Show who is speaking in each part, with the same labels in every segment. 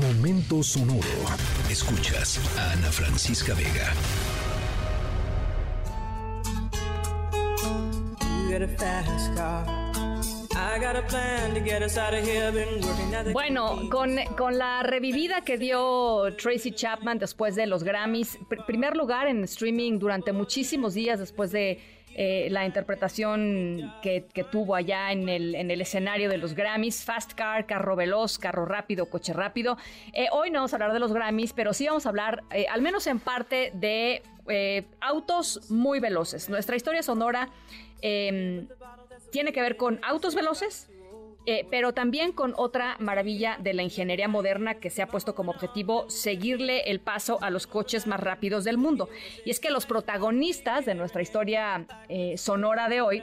Speaker 1: Momento sonoro. Escuchas a Ana Francisca Vega.
Speaker 2: Bueno, con, con, la revivida que dio Tracy Chapman después de los Grammys, primer lugar en streaming durante muchísimos días después de eh, la interpretación que, tuvo allá en el, en el escenario de los Grammys, Fast Car, carro veloz, carro rápido, coche rápido. Eh, hoy no vamos a hablar de los Grammys, pero sí vamos a hablar, eh, al menos en parte, de autos muy veloces. Nuestra historia sonora em, tiene que ver con autos veloces eh, pero también con otra maravilla de la ingeniería moderna que se ha puesto como objetivo seguirle el paso a los coches más rápidos del mundo. Y es que los protagonistas de nuestra historia eh, sonora de hoy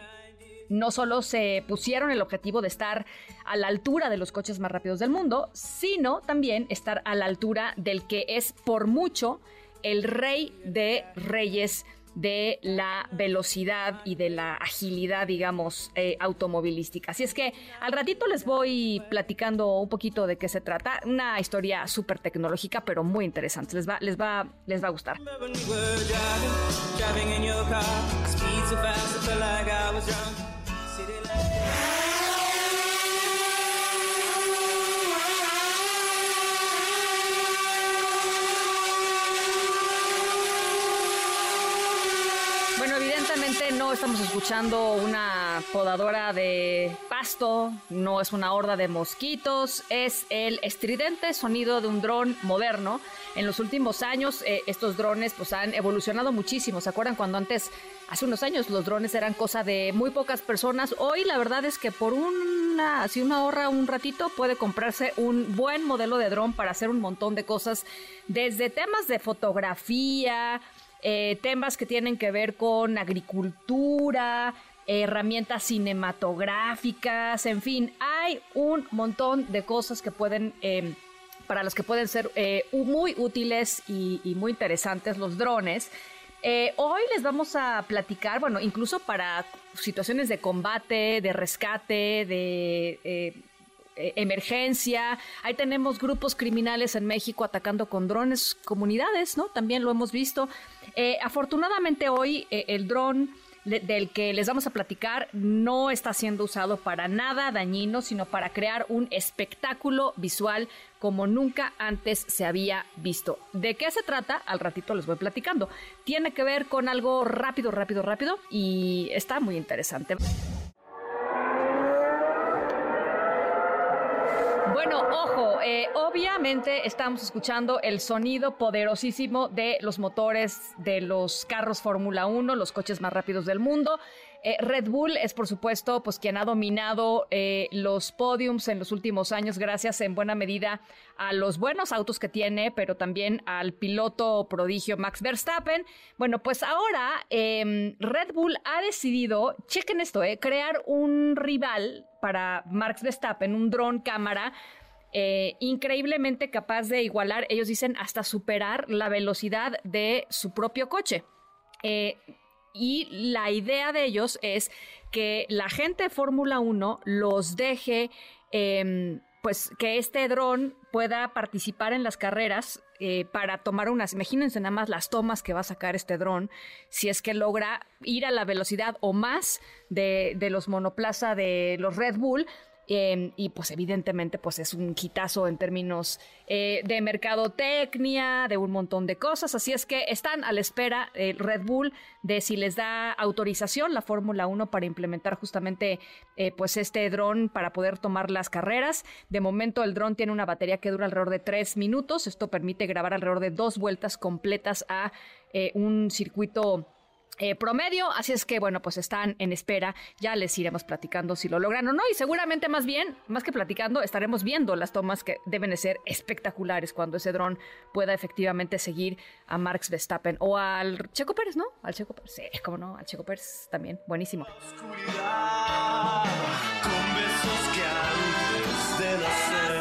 Speaker 2: no solo se pusieron el objetivo de estar a la altura de los coches más rápidos del mundo, sino también estar a la altura del que es por mucho el rey de reyes de la velocidad y de la agilidad, digamos, eh, automovilística. Así es que al ratito les voy platicando un poquito de qué se trata. Una historia súper tecnológica, pero muy interesante. Les va, les va, les va a gustar. Estamos escuchando una podadora de pasto, no es una horda de mosquitos, es el estridente sonido de un dron moderno. En los últimos años eh, estos drones pues han evolucionado muchísimo. ¿Se acuerdan cuando antes, hace unos años, los drones eran cosa de muy pocas personas? Hoy la verdad es que por una, si uno ahorra un ratito, puede comprarse un buen modelo de dron para hacer un montón de cosas, desde temas de fotografía, eh, temas que tienen que ver con agricultura, herramientas cinematográficas, en fin, hay un montón de cosas que pueden... Em, para las que pueden ser eh, muy útiles y, muy interesantes los drones. Eh, hoy les vamos a platicar, bueno, incluso para situaciones de combate, de rescate, de eh, emergencia. Ahí tenemos grupos criminales en México atacando con drones comunidades, ¿no? También lo hemos visto. Eh, afortunadamente hoy eh, el dron del que les vamos a platicar no está siendo usado para nada dañino, sino para crear un espectáculo visual como nunca antes se había visto. ¿De qué se trata? Al ratito les voy platicando. Tiene que ver con algo rápido, rápido, rápido y está muy interesante. Bueno, ojo, eh, obviamente estamos escuchando el sonido poderosísimo de los motores de los carros Fórmula 1, los coches más rápidos del mundo. Eh, Red Bull es, por supuesto, pues quien ha dominado eh, los podiums en los últimos años, gracias en buena medida a los buenos autos que tiene, pero también al piloto prodigio Max Verstappen. Bueno, pues ahora em, Red Bull ha decidido, chequen esto, crear un rival para Max Verstappen, un dron cámara eh, increíblemente capaz de igualar, ellos dicen, hasta superar la velocidad de su propio coche. Eh, y la idea de ellos es que la gente de Fórmula 1 los deje, em, pues que este dron pueda participar en las carreras eh, para tomar unas, imagínense nada más las tomas que va a sacar este dron, si es que logra ir a la velocidad o más de, de los monoplaza de los Red Bull, Em, y pues evidentemente pues es un quitazo en términos eh, de mercadotecnia, de un montón de cosas. Así es que están a la espera el Red Bull de si les da autorización la Fórmula 1 para implementar justamente eh, pues este dron para poder tomar las carreras. De momento el dron tiene una batería que dura alrededor de tres minutos. Esto permite grabar alrededor de dos vueltas completas a eh, un circuito eh, promedio, así es que bueno, pues están en espera, ya les iremos platicando si lo logran o no y seguramente más bien, más que platicando, estaremos viendo las tomas que deben de ser espectaculares cuando ese dron pueda efectivamente seguir a Marx Verstappen o al Checo Pérez, ¿no? Al Checo Pérez, sí, cómo no, al Checo Pérez también, buenísimo. Oscuridad, con besos que antes de nacer.